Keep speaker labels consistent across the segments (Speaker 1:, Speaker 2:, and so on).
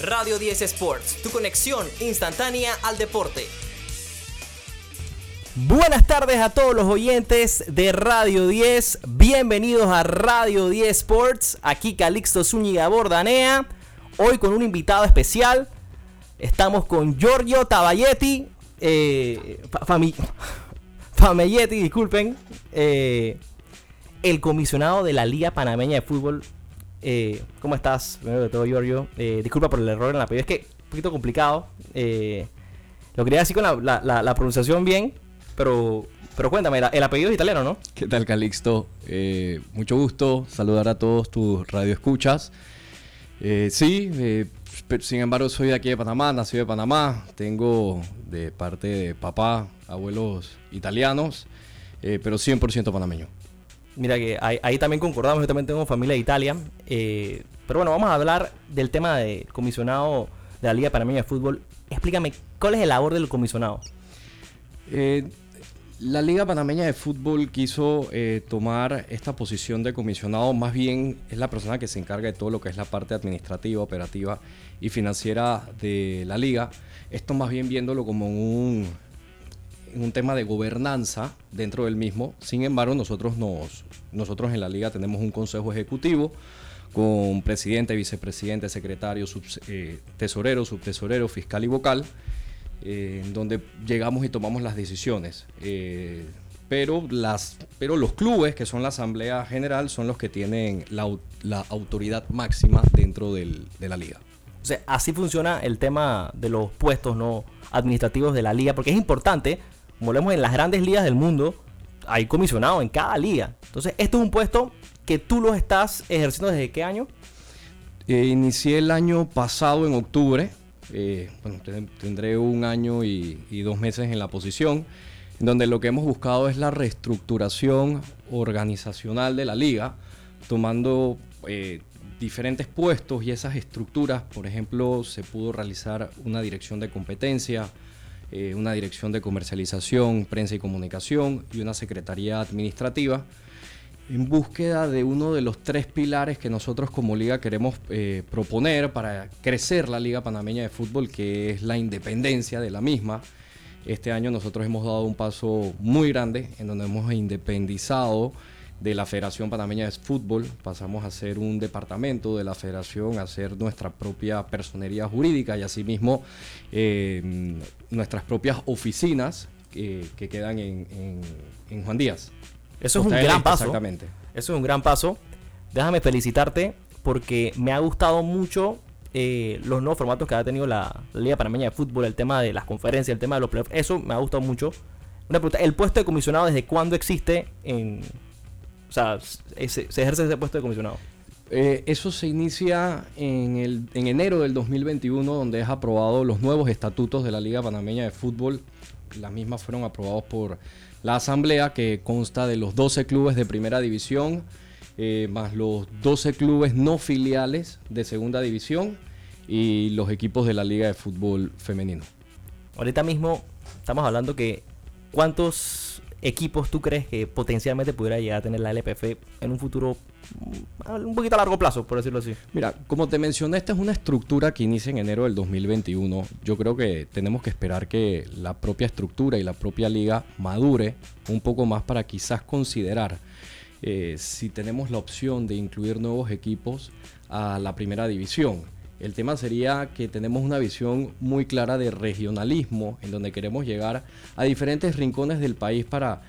Speaker 1: Radio 10 Sports, tu conexión instantánea al deporte. Buenas tardes a todos los oyentes de Radio 10. Bienvenidos a Radio 10 Sports. Aquí Calixto Zúñiga Bordanea. Hoy con un invitado especial. Estamos con Giorgio Taballetti. Eh, Famelletti, disculpen. Eh, el comisionado de la Liga Panameña de Fútbol eh, ¿Cómo estás? Primero de todo, Giorgio. Eh, disculpa por el error en la apellido. Es que un poquito complicado. Eh, lo quería decir con la, pronunciación bien, pero, pero cuéntame, el apellido es italiano, ¿no?
Speaker 2: ¿Qué tal, Calixto? mucho gusto saludar a todos tus radioescuchas. sí, sin embargo, soy de aquí de Panamá, nací de Panamá. Tengo de parte de papá, abuelos italianos, pero 100% panameño.
Speaker 1: Mira que ahí, también concordamos, yo también tengo familia de Italia. Eh, pero bueno, vamos a hablar del tema del comisionado de la Liga Panameña de Fútbol. Explícame, ¿cuál es el labor del comisionado?
Speaker 2: Eh, la Liga Panameña de Fútbol quiso eh, tomar esta posición de comisionado, más bien es la persona que se encarga de todo lo que es la parte administrativa, operativa y financiera de la liga. Esto más bien viéndolo como un un tema de gobernanza dentro del mismo. Sin embargo, nosotros, nos, nosotros en la liga tenemos un consejo ejecutivo con presidente, vicepresidente, secretario, eh, tesorero, subtesorero, fiscal y vocal, eh, en donde llegamos y tomamos las decisiones. Eh, pero, las, pero los clubes, que son la Asamblea General, son los que tienen la, la autoridad máxima dentro del, de la liga.
Speaker 1: Así funciona el tema de los puestos no administrativos de la liga, porque es importante como vemos en las grandes ligas del mundo, hay comisionados en cada liga. Entonces, esto es un puesto que tú lo estás ejerciendo desde qué año?
Speaker 2: Eh, inicié el año pasado en octubre. Eh, bueno, tendré un año y, dos meses en la posición, en donde lo que hemos buscado es la reestructuración organizacional de la liga, tomando eh, diferentes puestos y esas estructuras. Por ejemplo, se pudo realizar una dirección de competencia, eh, una dirección de comercialización, prensa y comunicación y una secretaría administrativa en búsqueda de uno de los tres pilares que nosotros como liga queremos eh, proponer para crecer la Liga Panameña de Fútbol, que es la independencia de la misma. Este año nosotros hemos dado un paso muy grande en donde hemos independizado de la Federación Panameña de Fútbol, pasamos a ser un departamento de la federación, a ser nuestra propia personería jurídica y asimismo eh, nuestras propias oficinas que quedan en, Juan Díaz.
Speaker 1: Eso es un gran paso. Exactamente. Eso es un gran paso. Déjame felicitarte porque me ha gustado mucho eh, los nuevos formatos que ha tenido la, Liga Panameña de Fútbol, el tema de las conferencias, el tema de los playoffs. Eso me ha gustado mucho. Una pregunta, ¿el puesto de comisionado desde cuándo existe en, o sea, se, ejerce ese puesto de comisionado.
Speaker 2: Eh, eso se inicia en, el, en enero del 2021, donde es aprobado los nuevos estatutos de la Liga Panameña de Fútbol. Las mismas fueron aprobados por la Asamblea, que consta de los 12 clubes de primera división, eh, más los 12 clubes no filiales de segunda división y los equipos de la Liga de Fútbol Femenino.
Speaker 1: Ahorita mismo estamos hablando que cuántos equipos tú crees que potencialmente pudiera llegar a tener la LPF en un futuro mm, un poquito a largo plazo, por decirlo así?
Speaker 2: Mira, como te mencioné, esta es una estructura que inicia en enero del 2021. Yo creo que tenemos que esperar que la propia estructura y la propia liga madure un poco más para quizás considerar eh, si tenemos la opción de incluir nuevos equipos a la primera división. El tema sería que tenemos una visión muy clara de regionalismo, en donde queremos llegar a diferentes rincones del país para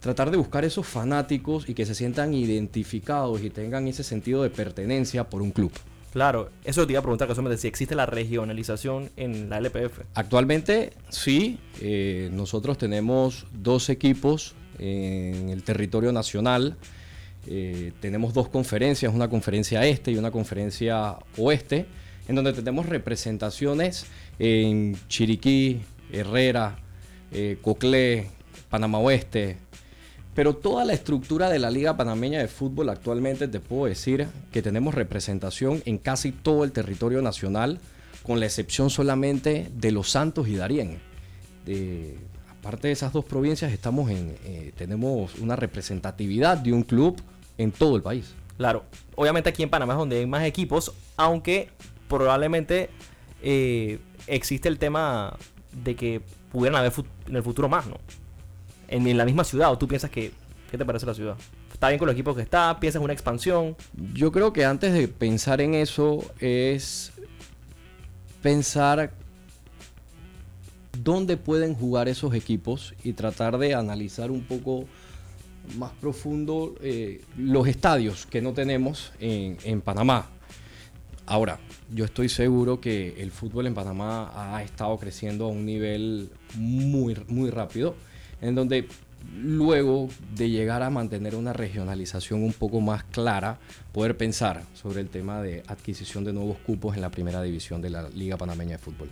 Speaker 2: tratar de buscar esos fanáticos y que se sientan identificados y tengan ese sentido de pertenencia por un club.
Speaker 1: Claro, eso te iba a preguntar casualmente si existe la regionalización en la LPF.
Speaker 2: Actualmente sí, eh, nosotros tenemos dos equipos en el territorio nacional. Eh, tenemos dos conferencias, una conferencia este y una conferencia oeste, en donde tenemos representaciones en Chiriquí, Herrera, eh, Coclé, Panamá Oeste. Pero toda la estructura de la Liga Panameña de Fútbol actualmente te puedo decir que tenemos representación en casi todo el territorio nacional, con la excepción solamente de Los Santos y Darién. aparte de esas dos provincias, estamos en, eh, tenemos una representatividad de un club en todo el país.
Speaker 1: Claro, obviamente aquí en Panamá es donde hay más equipos, aunque probablemente eh, existe el tema de que pudieran haber en el futuro más, ¿no? En, la misma ciudad, o tú piensas que, ¿qué te parece la ciudad? ¿Está bien con los equipos que está? ¿Piensas en una expansión?
Speaker 2: Yo creo que antes de pensar en eso es pensar dónde pueden jugar esos equipos y tratar de analizar un poco más profundo eh, los estadios que no tenemos en, en Panamá. Ahora, yo estoy seguro que el fútbol en Panamá ha estado creciendo a un nivel muy, muy rápido, en donde luego de llegar a mantener una regionalización un poco más clara, poder pensar sobre el tema de adquisición de nuevos cupos en la primera división de la Liga Panameña de Fútbol.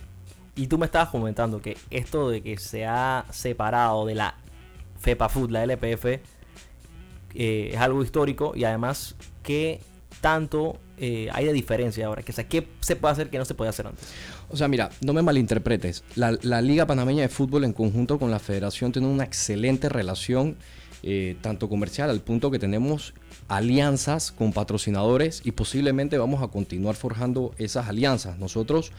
Speaker 1: Y tú me estabas comentando que esto de que se ha separado de la FEPA Food, la LPF, eh, es algo histórico y además que tanto eh, hay de diferencia ahora? Que, sea, ¿Qué se puede hacer que no se puede hacer antes?
Speaker 2: O sea, mira, no me malinterpretes. La, Liga Panameña de Fútbol en conjunto con la federación tiene una excelente relación, eh, tanto comercial, al punto que tenemos alianzas con patrocinadores y posiblemente vamos a continuar forjando esas alianzas. Nosotros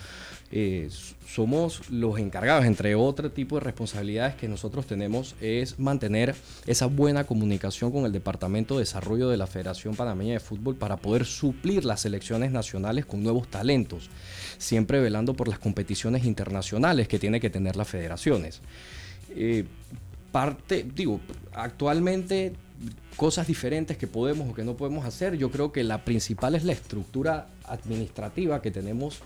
Speaker 2: eh, somos los encargados, entre otro tipo de responsabilidades que nosotros tenemos, es mantener esa buena comunicación con el Departamento de Desarrollo de la Federación Panameña de Fútbol para poder suplir las selecciones nacionales con nuevos talentos, siempre velando por las competiciones internacionales que tiene que tener las federaciones. Eh, parte, digo, actualmente cosas diferentes que podemos o que no podemos hacer, yo creo que la principal es la estructura administrativa que tenemos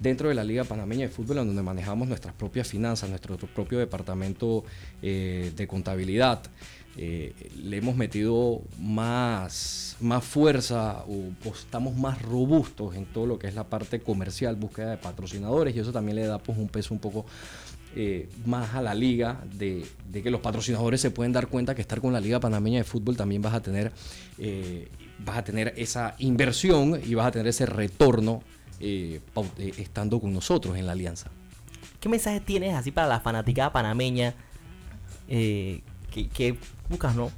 Speaker 2: dentro de la Liga Panameña de Fútbol, en donde manejamos nuestras propias finanzas, nuestro propio departamento eh, de contabilidad. Eh, le hemos metido más, más fuerza o, estamos más robustos en todo lo que es la parte comercial, búsqueda de patrocinadores y eso también le da pues, un peso un poco eh, más a la liga de, que los patrocinadores se pueden dar cuenta que estar con la liga panameña de fútbol también vas a tener vas a tener esa inversión y vas a tener ese retorno eh, eh, estando con nosotros en la alianza.
Speaker 1: ¿Qué mensaje tienes así para la fanaticada panameña eh, que, buscas, no?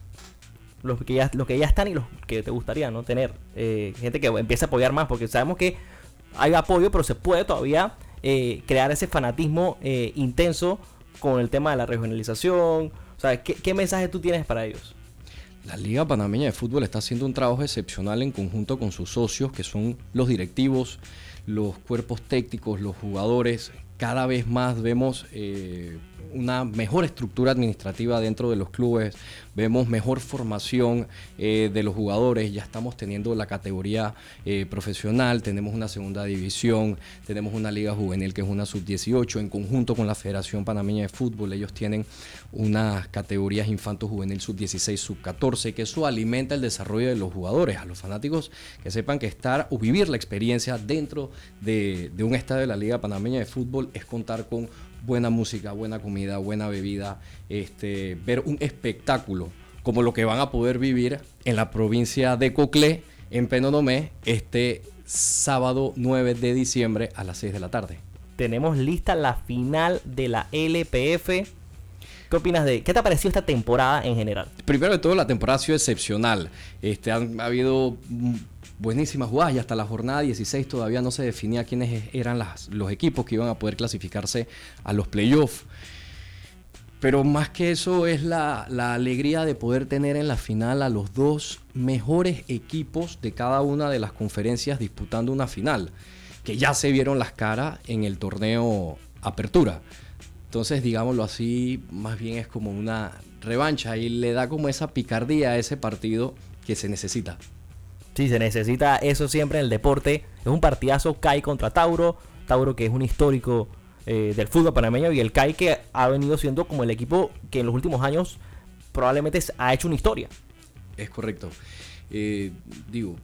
Speaker 1: Los que, ya, los que ya están y los que te gustaría no tener. gente que empiece a apoyar más, porque sabemos que hay apoyo, pero se puede todavía crear ese fanatismo intenso con el tema de la regionalización. O sea, ¿qué, ¿qué mensaje tú tienes para ellos?
Speaker 2: La Liga Panameña de Fútbol está haciendo un trabajo excepcional en conjunto con sus socios, que son los directivos, los cuerpos técnicos, los jugadores. Cada vez más vemos eh, una mejor estructura administrativa dentro de los clubes, vemos mejor formación eh, de los jugadores, ya estamos teniendo la categoría eh, profesional, tenemos una segunda división, tenemos una liga juvenil que es una sub-18 en conjunto con la Federación Panameña de Fútbol, ellos tienen unas categorías infanto juvenil sub-16, sub-14, que eso alimenta el desarrollo de los jugadores, a los fanáticos que sepan que estar o vivir la experiencia dentro de, de un estadio de la Liga Panameña de Fútbol es contar con buena música, buena comida, buena bebida, este, ver un espectáculo como lo que van a poder vivir en la provincia de Coclé, en Penonomé, este sábado 9 de diciembre a las 6 de la tarde.
Speaker 1: Tenemos lista la final de la LPF. ¿Qué opinas de qué te ha parecido esta temporada en general?
Speaker 2: Primero de todo, la temporada ha sido excepcional. Este, han ha habido buenísimas jugadas y hasta la jornada 16 todavía no se definía quiénes eran los equipos que iban a poder clasificarse a los playoffs. Pero más que eso es la, alegría de poder tener en la final a los dos mejores equipos de cada una de las conferencias disputando una final, que ya se vieron las caras en el torneo Apertura. Entonces, digámoslo así, más bien es como una revancha y le da como esa picardía a ese partido que se necesita.
Speaker 1: Sí, se necesita eso siempre en el deporte. Es un partidazo CAI contra Tauro. Tauro que es un histórico eh, del fútbol panameño y el CAI que ha venido siendo como el equipo que en los últimos años probablemente ha hecho una historia.
Speaker 2: Es correcto. Eh, digo,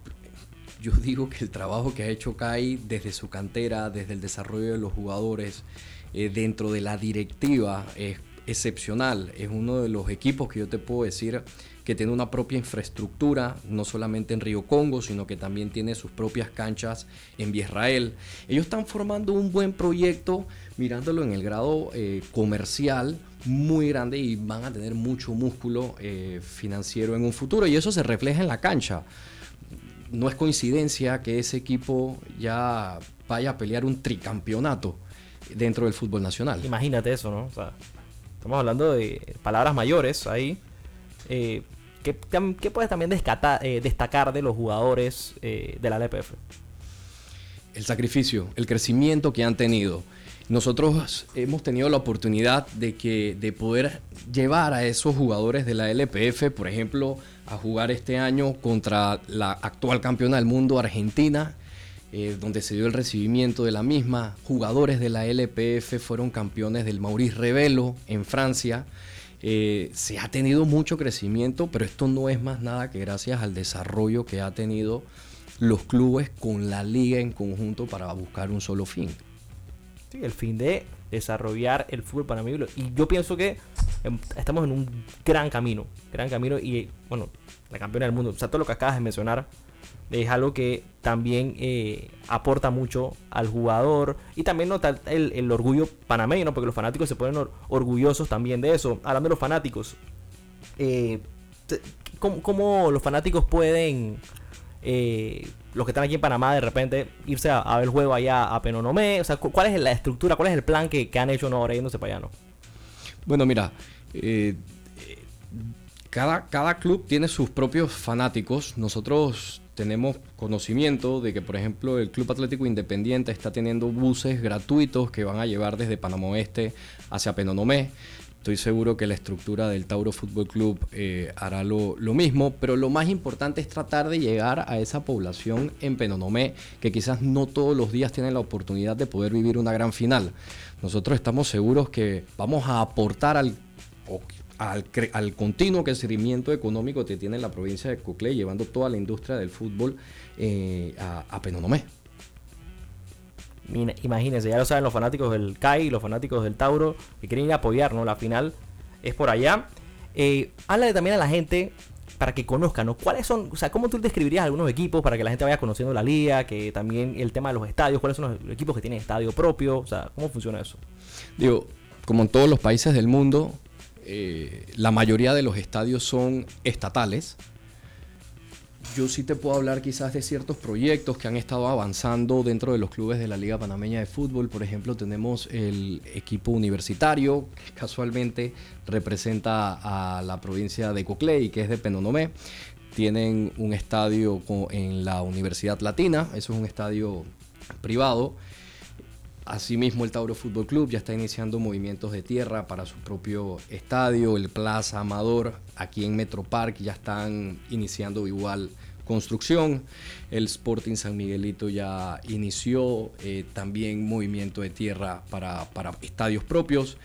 Speaker 2: yo digo que el trabajo que ha hecho CAI desde su cantera, desde el desarrollo de los jugadores, eh, dentro de la directiva, es excepcional. Es uno de los equipos que yo te puedo decir que tiene una propia infraestructura, no solamente en Río Congo, sino que también tiene sus propias canchas en Israel. Ellos están formando un buen proyecto, mirándolo en el grado eh, comercial muy grande y van a tener mucho músculo eh, financiero en un futuro y eso se refleja en la cancha. No es coincidencia que ese equipo ya vaya a pelear un tricampeonato dentro del fútbol nacional.
Speaker 1: Imagínate eso, ¿no? O sea, estamos hablando de palabras mayores ahí. Eh, ¿qué, puedes también eh, destacar de los jugadores eh, de la LPF?
Speaker 2: El sacrificio, el crecimiento que han tenido. Nosotros hemos tenido la oportunidad de, que, de poder llevar a esos jugadores de la LPF, por ejemplo, a jugar este año contra la actual campeona del mundo, Argentina, eh, donde se dio el recibimiento de la misma. Jugadores de la LPF fueron campeones del Maurice Revelo en Francia. Eh, se ha tenido mucho crecimiento, pero esto no es más nada que gracias al desarrollo que ha tenido los clubes con la liga en conjunto para buscar un solo fin
Speaker 1: el fin de desarrollar el fútbol panameño. Y yo pienso que em, estamos en un gran camino, gran camino. Y bueno, la campeona del mundo, o sea, todo lo que acabas de mencionar es algo que también eh, aporta mucho al jugador y también nota el, orgullo panameño, porque los fanáticos se ponen orgullosos también de eso. Hablando de los fanáticos, eh, ¿cómo, los fanáticos pueden eh, los que están aquí en Panamá de repente irse a, ver el juego allá a Penonomé? O sea, ¿cuál es la estructura, cuál es el plan que, han hecho no ahora yéndose para allá? ¿no?
Speaker 2: Bueno, mira, cada, cada club tiene sus propios fanáticos. Nosotros tenemos conocimiento de que, por ejemplo, el Club Atlético Independiente está teniendo buses gratuitos que van a llevar desde Panamá Oeste hacia Penonomé. Estoy seguro que la estructura del Tauro Fútbol Club eh, hará lo, mismo, pero lo más importante es tratar de llegar a esa población en Penonomé, que quizás no todos los días tienen la oportunidad de poder vivir una gran final. Nosotros estamos seguros que vamos a aportar al, al, continuo crecimiento económico que tiene la provincia de Coclé, llevando toda la industria del fútbol eh, a, a Penonomé.
Speaker 1: Imagínense, ya lo saben los fanáticos del CAI, los fanáticos del Tauro, que quieren ir a apoyar, ¿no? La final es por allá. Eh, háblale también a la gente para que conozcan, ¿no? ¿Cuáles son, o sea, cómo tú describirías algunos equipos para que la gente vaya conociendo la liga, que también el tema de los estadios, cuáles son los equipos que tienen estadio propio, o sea, cómo funciona eso?
Speaker 2: Digo, como en todos los países del mundo, eh, la mayoría de los estadios son estatales, yo sí te puedo hablar quizás de ciertos proyectos que han estado avanzando dentro de los clubes de la Liga Panameña de Fútbol. Por ejemplo, tenemos el equipo universitario, que casualmente representa a la provincia de Coclé que es de Penonomé. Tienen un estadio en la Universidad Latina, eso es un estadio privado. Asimismo, el Tauro Fútbol Club ya está iniciando movimientos de tierra para su propio estadio, el Plaza Amador, aquí en Metro Park ya están iniciando igual construcción. El Sporting San Miguelito ya inició eh, también movimiento de tierra para, estadios propios.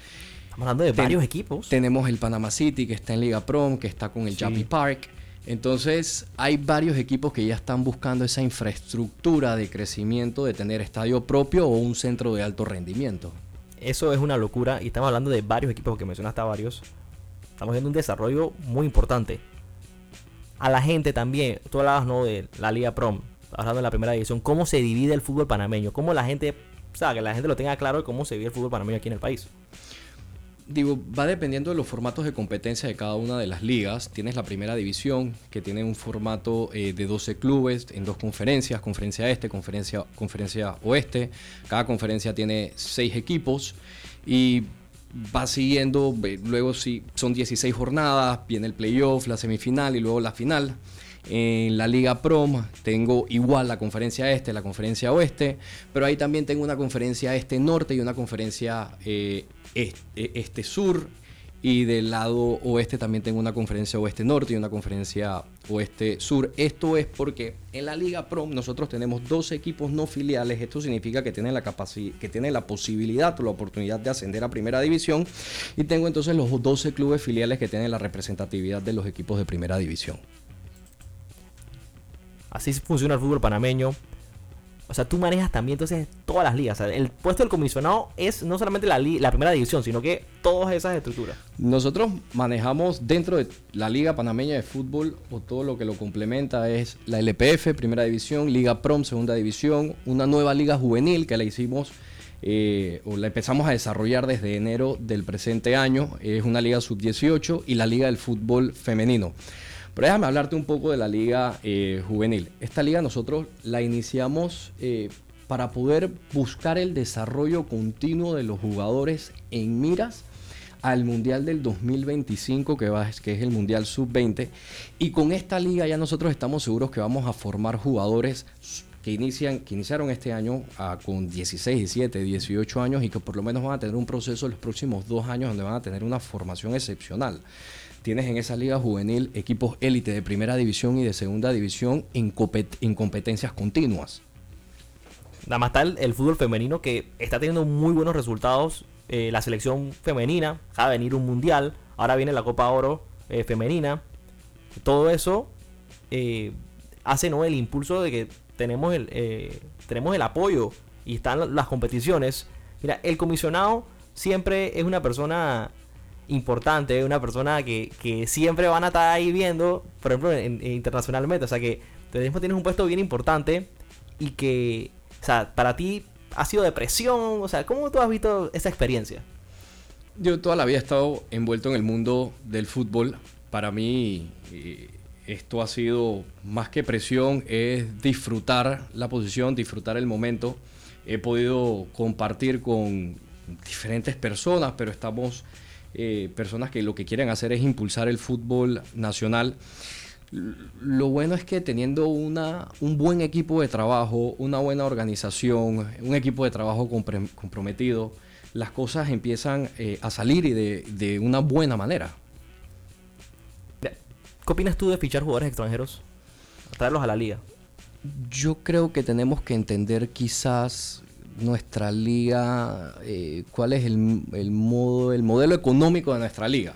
Speaker 1: Estamos hablando de varios equipos.
Speaker 2: Tenemos el Panama City que está en Liga Prom, que está con el sí. Park. Entonces hay varios equipos que ya están buscando esa infraestructura de crecimiento, de tener estadio propio o un centro de alto rendimiento.
Speaker 1: Eso es una locura y estamos hablando de varios equipos que mencionaste varios. Estamos viendo un desarrollo muy importante. A la gente también, tú hablabas ¿no? de la Liga Prom, hablando de la primera división, cómo se divide el fútbol panameño, cómo la gente, o sea, que la gente lo tenga claro de cómo se divide el fútbol panameño aquí en el país
Speaker 2: digo, va dependiendo de los formatos de competencia de cada una de las ligas. Tienes la primera división, que tiene un formato eh, de 12 clubes en dos conferencias, conferencia este, conferencia, conferencia oeste. Cada conferencia tiene 6 equipos y va siguiendo, luego si son 16 jornadas, viene el playoff, la semifinal y luego la final. En la Liga Prom tengo igual la conferencia este, la conferencia oeste, pero ahí también tengo una conferencia este norte y una conferencia eh, este, este. Y del lado oeste también tengo una conferencia oeste norte y una conferencia oeste sur. Esto es porque en la Liga Prom nosotros tenemos dos equipos no filiales. Esto significa que tienen la que tienen la posibilidad o la oportunidad de ascender a primera división. Y tengo entonces los 12 clubes filiales que tienen la representatividad de los equipos de primera división.
Speaker 1: Así funciona el fútbol panameño. O sea, tú manejas también entonces todas las ligas. el puesto del comisionado es no solamente la, primera división, sino que todas esas estructuras.
Speaker 2: Nosotros manejamos dentro de la Liga Panameña de Fútbol, o todo lo que lo complementa es la LPF, primera división, Liga Prom, segunda división, una nueva liga juvenil que la hicimos eh, o la empezamos a desarrollar desde enero del presente año. Es una liga sub-18 y la Liga del Fútbol Femenino. Pero déjame hablarte un poco de la liga eh, juvenil. Esta liga nosotros la iniciamos eh, para poder buscar el desarrollo continuo de los jugadores en miras al Mundial del 2025, que, va, que es el Mundial Sub-20. Y con esta liga ya nosotros estamos seguros que vamos a formar jugadores que, inician, que iniciaron este año ah, con 16, 17, 18 años y que por lo menos van a tener un proceso en los próximos dos años donde van a tener una formación excepcional. Tienes en esa liga juvenil equipos élite de primera división y de segunda división en, en competencias continuas.
Speaker 1: Nada más está el, fútbol femenino que está teniendo muy buenos resultados. Eh, la selección femenina, va a venir un mundial, ahora viene la Copa Oro eh, femenina. Todo eso eh, hace ¿no? el impulso de que tenemos el, tenemos el apoyo y están las competiciones. Mira, el comisionado siempre es una persona importante, una persona que, siempre van a estar ahí viendo, por ejemplo, internacionalmente. O sea que mismo tienes un puesto bien importante y que o sea, para ti ha sido depresión. O sea, ¿cómo tú has visto esa experiencia?
Speaker 2: Yo toda la vida he estado envuelto en el mundo del fútbol. Para mí eh, esto ha sido más que presión, es disfrutar la posición, disfrutar el momento. He podido compartir con diferentes personas, pero estamos eh, personas que lo que quieren hacer es impulsar el fútbol nacional. Lo bueno es que teniendo una, un buen equipo de trabajo, una buena organización, un equipo de trabajo comprometido, las cosas empiezan eh, a salir y de, una buena manera.
Speaker 1: ¿Qué opinas tú de fichar jugadores extranjeros? traerlos a la liga.
Speaker 2: Yo creo que tenemos que entender quizás nuestra liga, eh, cuál es el, el, modo, el modelo económico de nuestra liga.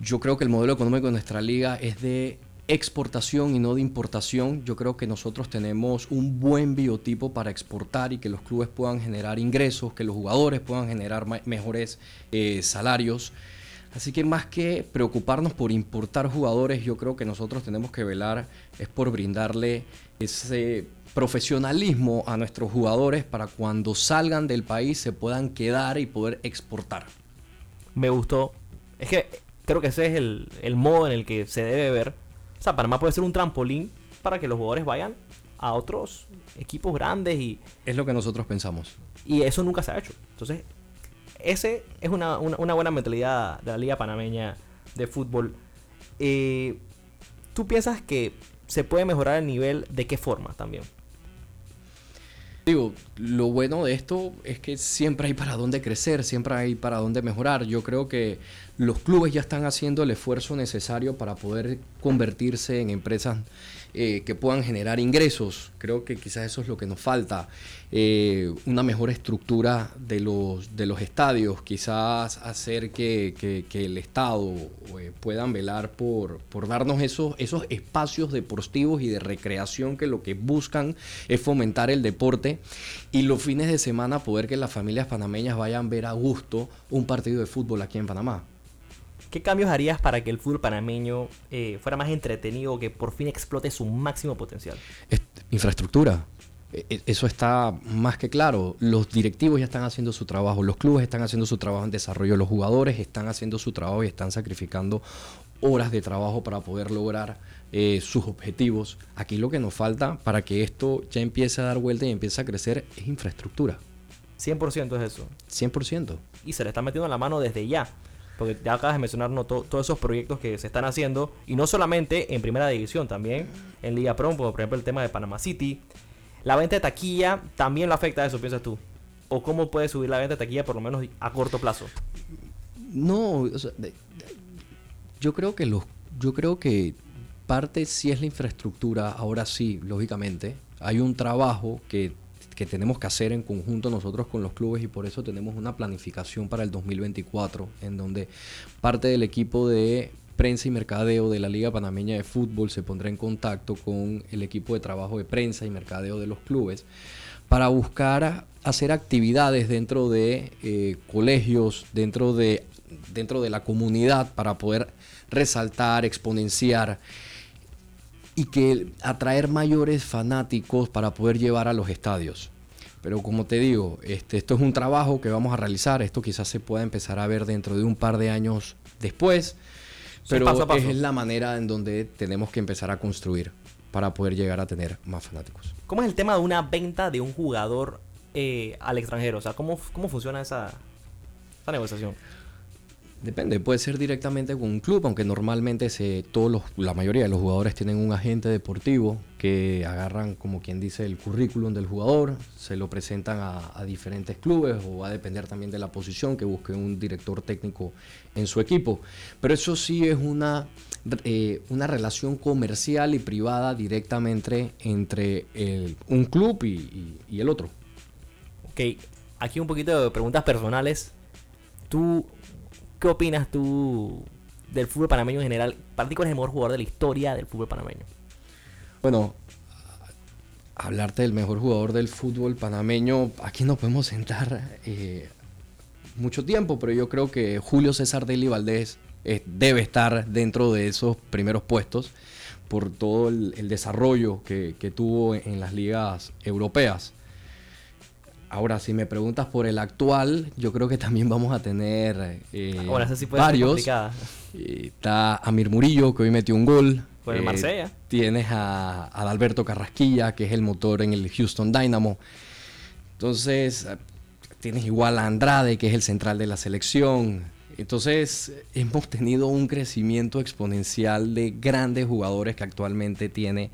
Speaker 2: Yo creo que el modelo económico de nuestra liga es de exportación y no de importación. Yo creo que nosotros tenemos un buen biotipo para exportar y que los clubes puedan generar ingresos, que los jugadores puedan generar mejores eh, salarios. Así que más que preocuparnos por importar jugadores, yo creo que nosotros tenemos que velar es por brindarle ese profesionalismo a nuestros jugadores para cuando salgan del país se puedan quedar y poder exportar.
Speaker 1: Me gustó. Es que creo que ese es el, modo en el que se debe ver. O sea, Panamá puede ser un trampolín para que los jugadores vayan a otros equipos grandes y...
Speaker 2: Es lo que nosotros pensamos.
Speaker 1: Y eso nunca se ha hecho. Entonces, ese es una, buena mentalidad de la Liga Panameña de Fútbol. Eh, ¿Tú piensas que se puede mejorar el nivel de qué forma también?
Speaker 2: Digo, lo bueno de esto es que siempre hay para dónde crecer, siempre hay para dónde mejorar. Yo creo que los clubes ya están haciendo el esfuerzo necesario para poder convertirse en empresas eh, que puedan generar ingresos. Creo que quizás eso es lo que nos falta. Eh, una mejor estructura de los, de los estadios, quizás hacer que, el Estado eh, puedan velar por, por darnos esos, esos espacios deportivos y de recreación que lo que buscan es fomentar el deporte y los fines de semana poder que las familias panameñas vayan a ver a gusto un partido de fútbol aquí en Panamá.
Speaker 1: ¿Qué cambios harías para que el fútbol panameño eh, fuera más entretenido, que por fin explote su máximo potencial?
Speaker 2: infraestructura. E, e, eso está más que claro. Los directivos ya están haciendo su trabajo, los clubes están haciendo su trabajo en desarrollo, los jugadores están haciendo su trabajo y están sacrificando horas de trabajo para poder lograr eh, sus objetivos. Aquí lo que nos falta para que esto ya empiece a dar vuelta y empiece a crecer es infraestructura.
Speaker 1: 100% es eso.
Speaker 2: 100%.
Speaker 1: Y se le está metiendo la mano desde ya porque ya acabas de mencionar todos esos proyectos que se están haciendo, y no solamente en primera división, también en Liga Pro, por ejemplo el tema de Panama City. La venta de taquilla también lo afecta a eso, piensas tú. ¿O cómo puede subir la venta de taquilla por lo menos a corto plazo?
Speaker 2: No, yo creo que los, yo creo que parte sí es la infraestructura, ahora sí, lógicamente. Hay un trabajo que que tenemos que hacer en conjunto nosotros con los clubes y por eso tenemos una planificación para el 2024 en donde parte del equipo de prensa y mercadeo de la Liga Panameña de Fútbol se pondrá en contacto con el equipo de trabajo de prensa y mercadeo de los clubes para buscar hacer actividades dentro de eh, colegios, dentro de, dentro de la comunidad para poder resaltar, exponenciar y que atraer mayores fanáticos para poder llevar a los estadios. Pero como te digo, este, esto es un trabajo que vamos a realizar, esto quizás se pueda empezar a ver dentro de un par de años después, pero es la manera en donde tenemos que empezar a construir. para poder llegar a tener más fanáticos.
Speaker 1: ¿Cómo es el tema de una venta de un jugador eh, al extranjero? O sea, ¿cómo, cómo funciona esa, esa negociación?
Speaker 2: Depende, puede ser directamente con un club, aunque normalmente se, todos los, la mayoría de los jugadores tienen un agente deportivo que agarran, como quien dice, el currículum del jugador, se lo presentan a, diferentes clubes o va a depender también de la posición que busque un director técnico en su equipo. Pero eso sí es una, eh, una relación comercial y privada directamente entre un club y, y el otro.
Speaker 1: Ok, aquí un poquito de preguntas personales. Tú ¿Qué opinas tú del fútbol panameño en general? Para ti, ¿cuál el mejor jugador de la historia del fútbol panameño?
Speaker 2: Bueno, hablarte del mejor jugador del fútbol panameño, aquí no podemos sentar eh, mucho tiempo, pero yo creo que Julio César Deli Valdés eh, debe estar dentro de esos primeros puestos por todo el, desarrollo que, tuvo en las ligas europeas. Ahora, si me preguntas por el actual, yo creo que también vamos a tener eh, varios. está Amir Murillo, que hoy metió un gol.
Speaker 1: Por el eh, Marsella.
Speaker 2: Tienes a, Alberto Carrasquilla, que es el motor en el Houston Dynamo. Entonces, tienes igual a Andrade, que es el central de la selección. Entonces, hemos tenido un crecimiento exponencial de grandes jugadores que actualmente tiene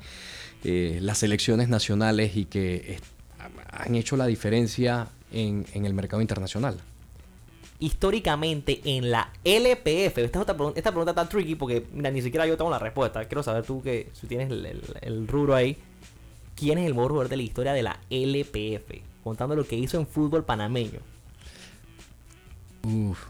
Speaker 2: eh, las selecciones nacionales y que han hecho la diferencia en, el mercado internacional?
Speaker 1: históricamente en la LPF? Esta, pregunta, esta pregunta está tricky porque ni siquiera yo tengo la respuesta. Quiero saber tú que si tienes el, rubro ahí. ¿Quién es el mejor jugador de la historia de la LPF? Contando lo que hizo en fútbol panameño.
Speaker 2: Uf,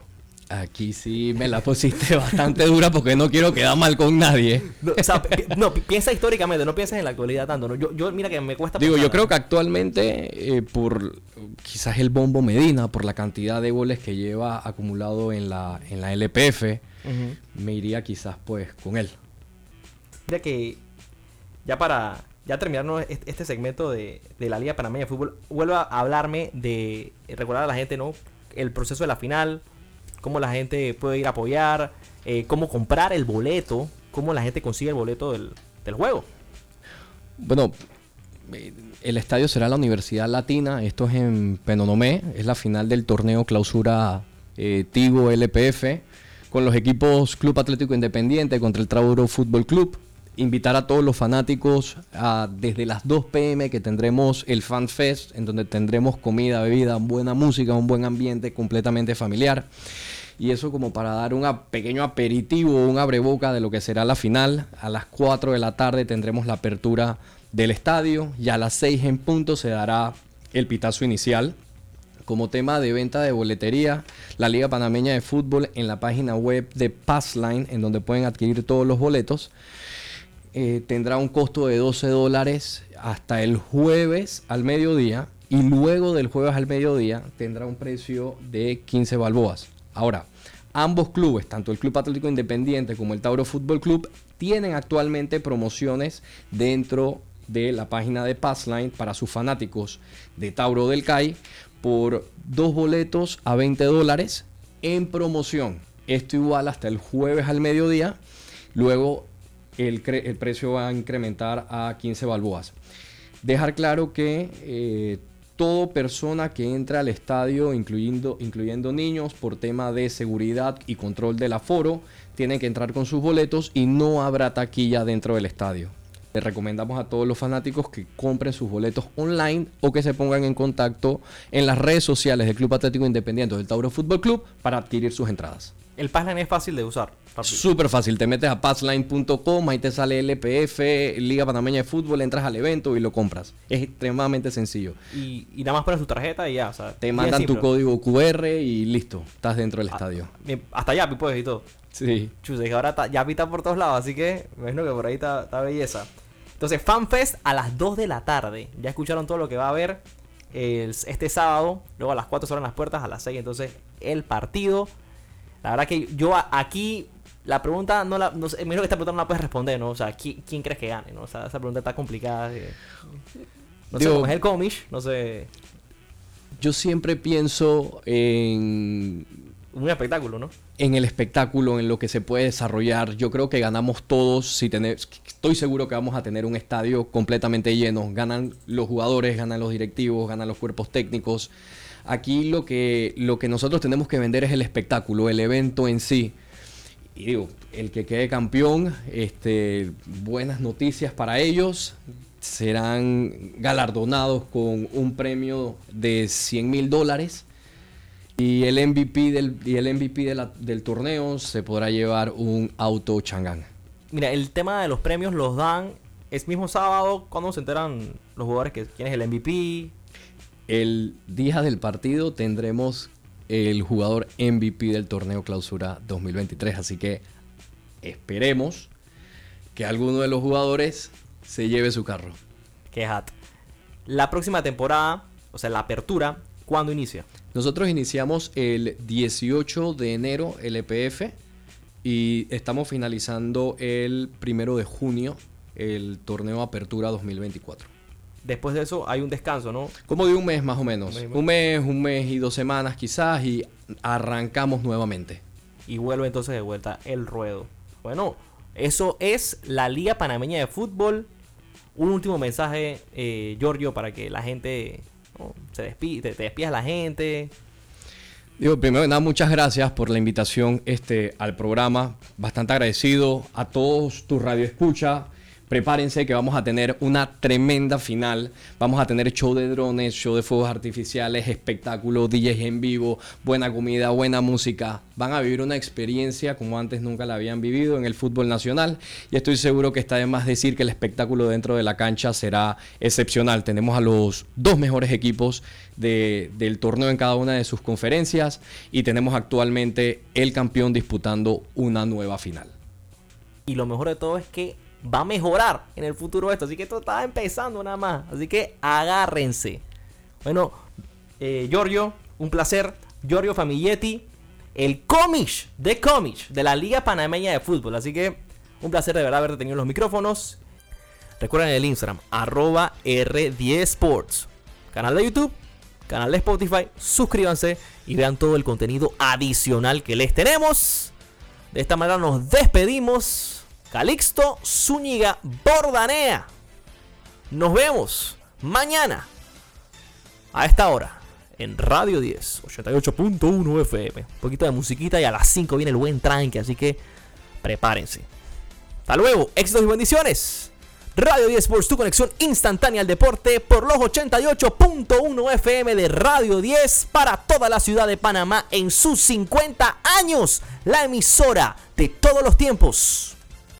Speaker 2: Aquí sí me la pusiste bastante dura porque no quiero quedar mal con nadie.
Speaker 1: No, o sea, no piensa históricamente, no pienses en la actualidad tanto. Yo, yo, mira que me cuesta.
Speaker 2: Digo, yo creo que actualmente, eh, por quizás el Bombo Medina, por la cantidad de goles que lleva acumulado en la, en la LPF, me iría quizás pues con él.
Speaker 1: Mira que ya para ya terminarnos este segmento de, de la Liga Panameña de Fútbol, vuelva a hablarme de recordar a la gente, ¿no? El proceso de la final cómo la gente puede ir a apoyar, eh, cómo comprar el boleto, cómo la gente consigue el boleto del, juego.
Speaker 2: Bueno, el estadio será la Universidad Latina, esto es en Penonomé, es la final del torneo clausura eh, Tigo LPF, con los equipos Club Atlético Independiente contra el Trauro Fútbol Club. Invitar a todos los fanáticos a, desde las 2 pm que tendremos el Fan Fest, en donde tendremos comida, bebida, buena música, un buen ambiente completamente familiar y eso como para dar un pequeño aperitivo, un abreboca de lo que será la final. A las 4 de la tarde tendremos la apertura del estadio y a las 6 en punto se dará el pitazo inicial. Como tema de venta de boletería, la Liga Panameña de Fútbol en la página web de Passline, en donde pueden adquirir todos los boletos, eh, tendrá un costo de 12 dólares hasta el jueves al mediodía y luego del jueves al mediodía tendrá un precio de 15 balboas. Ahora, ambos clubes, tanto el Club Atlético Independiente como el Tauro Fútbol Club, tienen actualmente promociones dentro de la página de Passline para sus fanáticos de Tauro del CAI por dos boletos a 20 dólares en promoción. Esto igual hasta el jueves al mediodía. Luego el, precio va a incrementar a 15 balboas. Dejar claro que eh, toda persona que entra al estadio, incluyendo, incluyendo niños, por tema de seguridad y control del aforo, tienen que entrar con sus boletos y no habrá taquilla dentro del estadio. Le recomendamos a todos los fanáticos que compren sus boletos online o que se pongan en contacto en las redes sociales del Club Atlético Independiente del Tauro Fútbol Club para adquirir sus entradas.
Speaker 1: El Passline es fácil de usar.
Speaker 2: Súper fácil. Te metes a passline.com, ahí te sale LPF, Liga Panameña de Fútbol, entras al evento y lo compras. Es extremadamente sencillo.
Speaker 1: Y, nada más pones tu tarjeta y ya.
Speaker 2: te mandan tu código QR y listo. Estás dentro del ah, estadio.
Speaker 1: Hasta Yapi puedes y todo.
Speaker 2: Sí.
Speaker 1: Chuse, ahora está, Yapi está por todos lados, así que me imagino que por ahí está, está belleza. Entonces, FanFest a las 2 de la tarde. Ya escucharon todo lo que va a haber este sábado. Luego a las 4 son las puertas, a las 6 entonces el partido. La verdad que yo aquí la pregunta no la no sé, que esta pregunta no la puedes responder, ¿no? O sea, ¿quién, crees que gane? ¿no? O sea, esa pregunta está complicada. No sé cómo es el cómic, no sé.
Speaker 2: Yo siempre pienso en
Speaker 1: un espectáculo, ¿no?
Speaker 2: En el espectáculo, en lo que se puede desarrollar, yo creo que ganamos todos. Si estoy seguro que vamos a tener un estadio completamente lleno. Ganan los jugadores, ganan los directivos, ganan los cuerpos técnicos. Aquí lo que, lo que nosotros tenemos que vender es el espectáculo, el evento en sí. Y digo, el que quede campeón, este, buenas noticias para ellos. Serán galardonados con un premio de 100 mil dólares y el MVP del, y el MVP del torneo se podrá llevar un auto Chang'an.
Speaker 1: Mira, el tema de los premios los dan es mismo sábado cuando se enteran los jugadores que quién es el MVP.
Speaker 2: El día del partido tendremos el jugador MVP del torneo clausura 2023, así que esperemos que alguno de los jugadores se lleve su carro.
Speaker 1: Qué hat. La próxima temporada, o sea, la apertura, ¿cuándo inicia?
Speaker 2: Nosotros iniciamos el 18 de enero el EPF y estamos finalizando el primero de junio el torneo Apertura 2024.
Speaker 1: Después de eso hay un descanso, ¿no?
Speaker 2: Como de un mes más o menos. Un mes, un mes, y dos semanas quizás y arrancamos nuevamente.
Speaker 1: Y vuelve entonces de vuelta el ruedo. Bueno, eso es la Liga Panameña de Fútbol. Un último mensaje, eh, Giorgio, para que la gente se despide, te, despidas la gente.
Speaker 2: Digo, primero nada, muchas gracias por la invitación este, al programa. Bastante agradecido a todos tu radio escucha prepárense que vamos a tener una tremenda final. Vamos a tener show de drones, show de fuegos artificiales, espectáculos, DJs en vivo, buena comida, buena música. Van a vivir una experiencia como antes nunca la habían vivido en el fútbol nacional. Y estoy seguro que está de más decir que el espectáculo dentro de la cancha será excepcional. Tenemos a los dos mejores equipos del torneo en cada una de sus conferencias y tenemos actualmente el campeón disputando una nueva final.
Speaker 1: Y lo mejor de todo es que va a mejorar en el futuro esto. Así que esto está empezando nada más. Así que agárrense. Bueno, eh, Giorgio, un placer. Giorgio Famiglietti, el cómic de cómic de la Liga Panameña de Fútbol. Así que un placer de verdad haberte tenido los micrófonos. Recuerden el Instagram, arroba R10 Sports. Canal de YouTube, canal de Spotify. Suscríbanse y vean todo el contenido adicional que les tenemos. De esta manera nos despedimos. Calixto Zúñiga Bordanea. Nos vemos mañana a esta hora en Radio 10, 88.1 FM. Un poquito de musiquita y a las 5 viene el buen tranque, así que prepárense. Hasta luego, éxitos y bendiciones. Radio 10 Sports, tu conexión instantánea al deporte por los 88.1 FM de Radio 10 para toda la ciudad de Panamá en sus 50 años. La emisora de todos los tiempos.